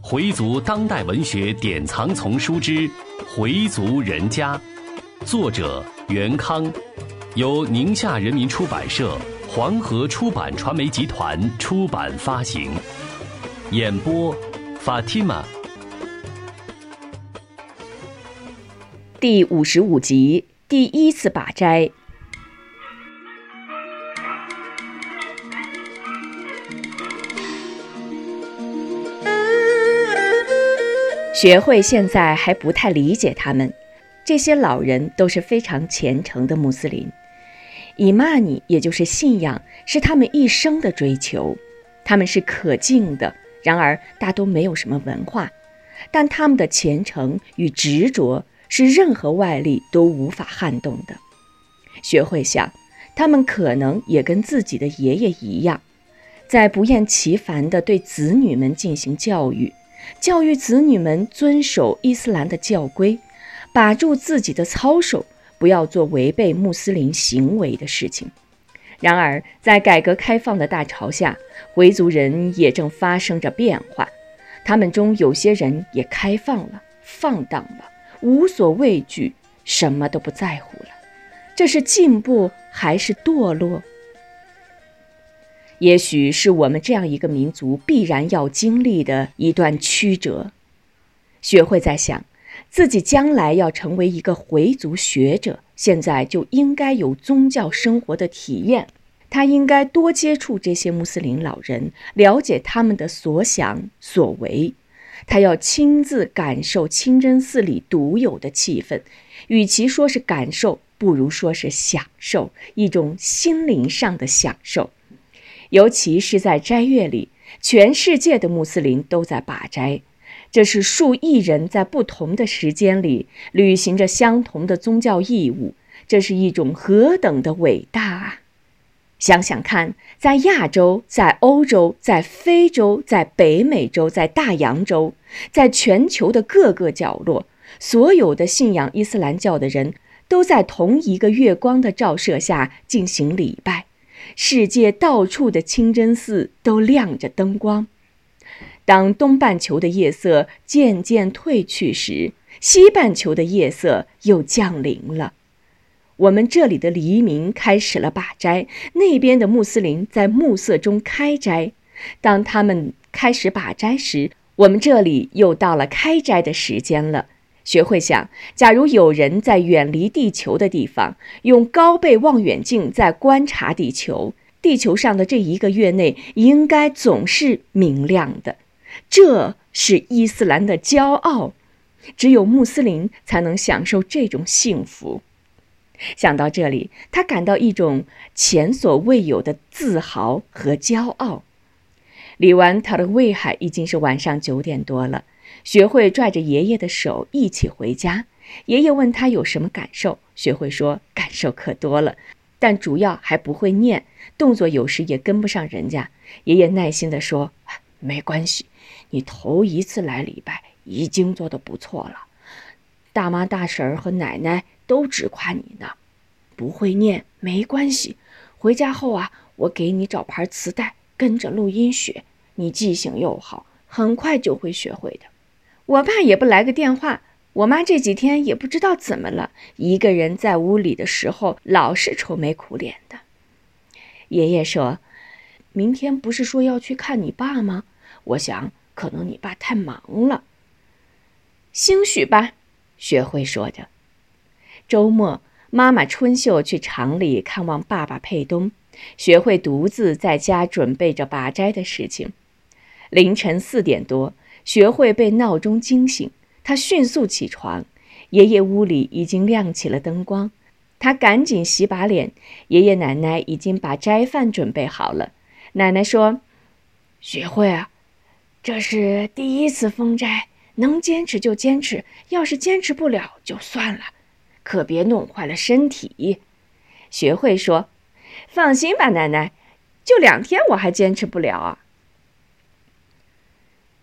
回族当代文学典藏丛书之《回族人家》，作者袁康，由宁夏人民出版社、黄河出版传媒集团出版发行。演播：Fatima。第五十五集，第一次把斋。学会现在还不太理解他们，这些老人都是非常虔诚的穆斯林，以玛尼也就是信仰是他们一生的追求，他们是可敬的，然而大都没有什么文化，但他们的虔诚与执着是任何外力都无法撼动的。学会想，他们可能也跟自己的爷爷一样，在不厌其烦地对子女们进行教育。教育子女们遵守伊斯兰的教规，把住自己的操守，不要做违背穆斯林行为的事情。然而，在改革开放的大潮下，回族人也正发生着变化。他们中有些人也开放了、放荡了，无所畏惧，什么都不在乎了。这是进步还是堕落？也许是我们这样一个民族必然要经历的一段曲折。学会在想，自己将来要成为一个回族学者，现在就应该有宗教生活的体验。他应该多接触这些穆斯林老人，了解他们的所想所为。他要亲自感受清真寺里独有的气氛，与其说是感受，不如说是享受一种心灵上的享受。尤其是在斋月里，全世界的穆斯林都在把斋，这是数亿人在不同的时间里履行着相同的宗教义务，这是一种何等的伟大啊！想想看，在亚洲、在欧洲、在非洲、在北美洲、在大洋洲，在全球的各个角落，所有的信仰伊斯兰教的人都在同一个月光的照射下进行礼拜。世界到处的清真寺都亮着灯光。当东半球的夜色渐渐褪去时，西半球的夜色又降临了。我们这里的黎明开始了把斋，那边的穆斯林在暮色中开斋。当他们开始把斋时，我们这里又到了开斋的时间了。学会想，假如有人在远离地球的地方用高倍望远镜在观察地球，地球上的这一个月内应该总是明亮的。这是伊斯兰的骄傲，只有穆斯林才能享受这种幸福。想到这里，他感到一种前所未有的自豪和骄傲。李完他的威海，已经是晚上九点多了。学会拽着爷爷的手一起回家。爷爷问他有什么感受，学会说感受可多了，但主要还不会念，动作有时也跟不上人家。爷爷耐心地说：“没关系，你头一次来礼拜已经做得不错了，大妈、大婶儿和奶奶都直夸你呢。不会念没关系，回家后啊，我给你找盘磁带，跟着录音学，你记性又好，很快就会学会的。”我爸也不来个电话，我妈这几天也不知道怎么了，一个人在屋里的时候老是愁眉苦脸的。爷爷说：“明天不是说要去看你爸吗？我想可能你爸太忙了。”兴许吧，学会说着。周末，妈妈春秀去厂里看望爸爸佩东，学会独自在家准备着拔斋的事情。凌晨四点多。学会被闹钟惊醒，他迅速起床。爷爷屋里已经亮起了灯光，他赶紧洗把脸。爷爷奶奶已经把斋饭准备好了。奶奶说：“学会啊，这是第一次封斋，能坚持就坚持，要是坚持不了就算了，可别弄坏了身体。”学会说：“放心吧，奶奶，就两天我还坚持不了啊。”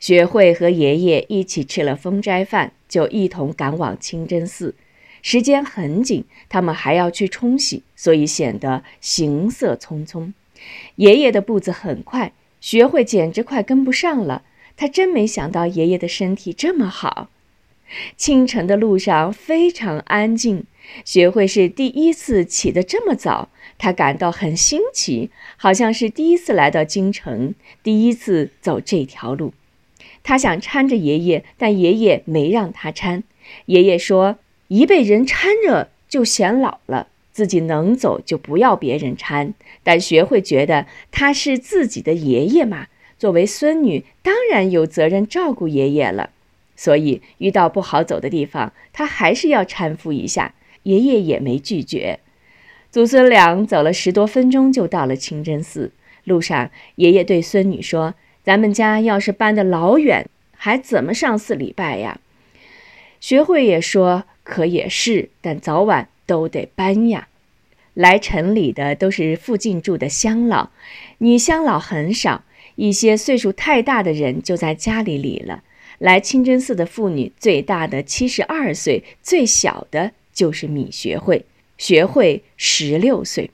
学会和爷爷一起吃了封斋饭，就一同赶往清真寺。时间很紧，他们还要去冲洗，所以显得行色匆匆。爷爷的步子很快，学会简直快跟不上了。他真没想到爷爷的身体这么好。清晨的路上非常安静，学会是第一次起得这么早，他感到很新奇，好像是第一次来到京城，第一次走这条路。他想搀着爷爷，但爷爷没让他搀。爷爷说：“一被人搀着就显老了，自己能走就不要别人搀。”但学会觉得他是自己的爷爷嘛，作为孙女，当然有责任照顾爷爷了。所以遇到不好走的地方，他还是要搀扶一下。爷爷也没拒绝。祖孙俩走了十多分钟，就到了清真寺。路上，爷爷对孙女说：“咱们家要是搬得老远，还怎么上寺礼拜呀？”学会也说：“可也是，但早晚都得搬呀。来城里的都是附近住的乡老，女乡老很少，一些岁数太大的人就在家里理了。”来清真寺的妇女，最大的七十二岁，最小的就是米学会。学会十六岁，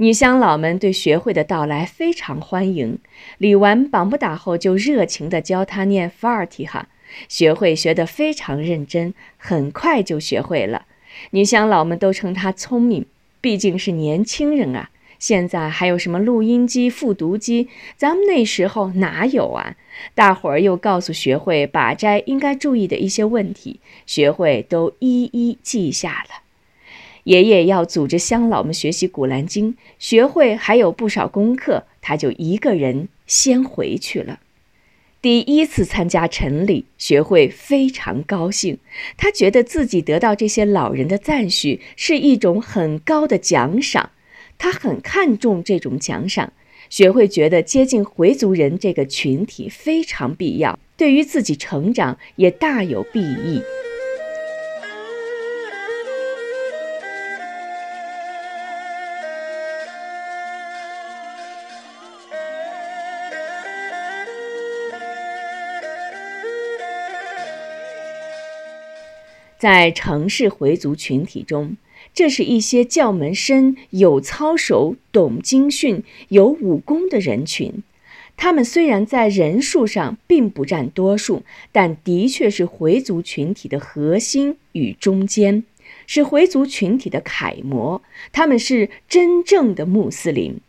女乡老们对学会的到来非常欢迎。理完绑不打后，就热情地教他念法尔提哈。学会学得非常认真，很快就学会了。女乡老们都称他聪明，毕竟是年轻人啊。现在还有什么录音机、复读机？咱们那时候哪有啊？大伙儿又告诉学会把斋应该注意的一些问题，学会都一一记下了。爷爷要组织乡老们学习《古兰经》，学会还有不少功课，他就一个人先回去了。第一次参加晨礼，学会非常高兴，他觉得自己得到这些老人的赞许是一种很高的奖赏。他很看重这种奖赏，学会觉得接近回族人这个群体非常必要，对于自己成长也大有裨益。在城市回族群体中。这是一些教门深、有操守、懂经训、有武功的人群。他们虽然在人数上并不占多数，但的确是回族群体的核心与中坚，是回族群体的楷模。他们是真正的穆斯林，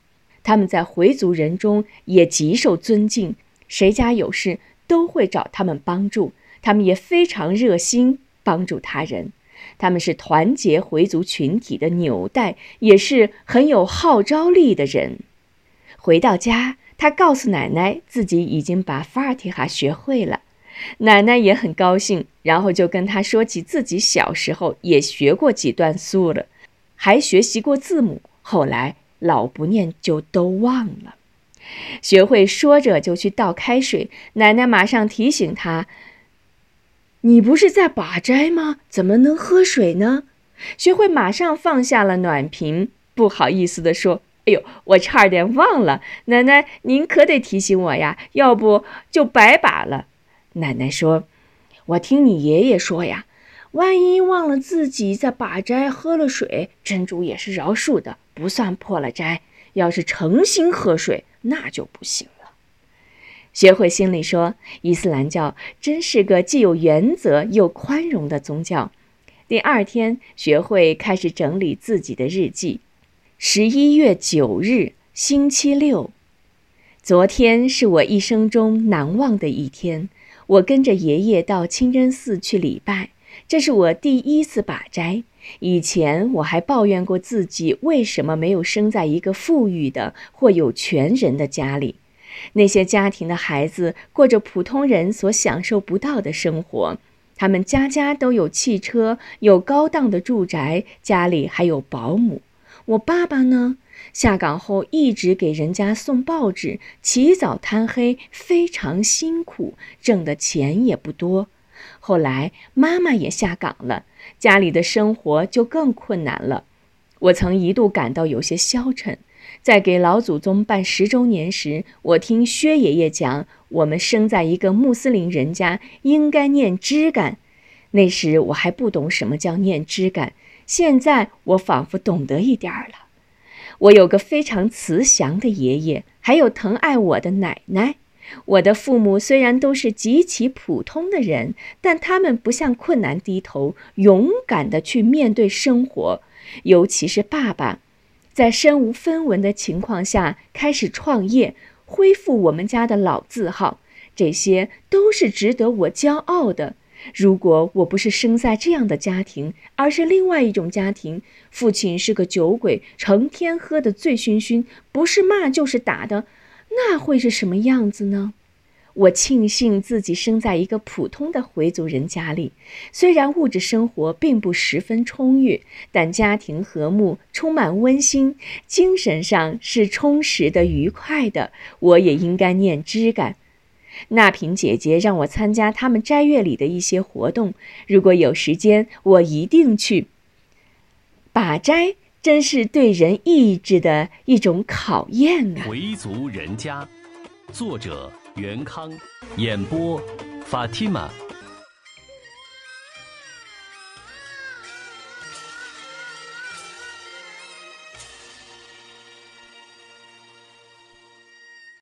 他们在回族人中也极受尊敬，谁家有事都会找他们帮助，他们也非常热心帮助他人。他们是团结回族群体的纽带，也是很有号召力的人。回到家，他告诉奶奶自己已经把法尔提哈学会了，奶奶也很高兴，然后就跟他说起自己小时候也学过几段苏了，还学习过字母，后来老不念就都忘了。学会说着就去倒开水，奶奶马上提醒他。你不是在把斋吗？怎么能喝水呢？学会马上放下了暖瓶，不好意思地说：“哎呦，我差点忘了，奶奶您可得提醒我呀，要不就白把了。”奶奶说：“我听你爷爷说呀，万一忘了自己在把斋喝了水，真主也是饶恕的，不算破了斋。要是诚心喝水，那就不行。”学会心里说：“伊斯兰教真是个既有原则又宽容的宗教。”第二天，学会开始整理自己的日记。十一月九日，星期六。昨天是我一生中难忘的一天。我跟着爷爷到清真寺去礼拜，这是我第一次把斋。以前我还抱怨过自己为什么没有生在一个富裕的或有权人的家里。那些家庭的孩子过着普通人所享受不到的生活，他们家家都有汽车，有高档的住宅，家里还有保姆。我爸爸呢，下岗后一直给人家送报纸，起早贪黑，非常辛苦，挣的钱也不多。后来妈妈也下岗了，家里的生活就更困难了。我曾一度感到有些消沉。在给老祖宗办十周年时，我听薛爷爷讲，我们生在一个穆斯林人家，应该念枝干。那时我还不懂什么叫念枝干，现在我仿佛懂得一点儿了。我有个非常慈祥的爷爷，还有疼爱我的奶奶。我的父母虽然都是极其普通的人，但他们不向困难低头，勇敢地去面对生活。尤其是爸爸，在身无分文的情况下开始创业，恢复我们家的老字号，这些都是值得我骄傲的。如果我不是生在这样的家庭，而是另外一种家庭，父亲是个酒鬼，成天喝得醉醺醺，不是骂就是打的，那会是什么样子呢？我庆幸自己生在一个普通的回族人家里，虽然物质生活并不十分充裕，但家庭和睦，充满温馨，精神上是充实的、愉快的。我也应该念知感。那平姐姐让我参加他们斋月里的一些活动，如果有时间，我一定去。把斋真是对人意志的一种考验啊！回族人家，作者元康演播 fatima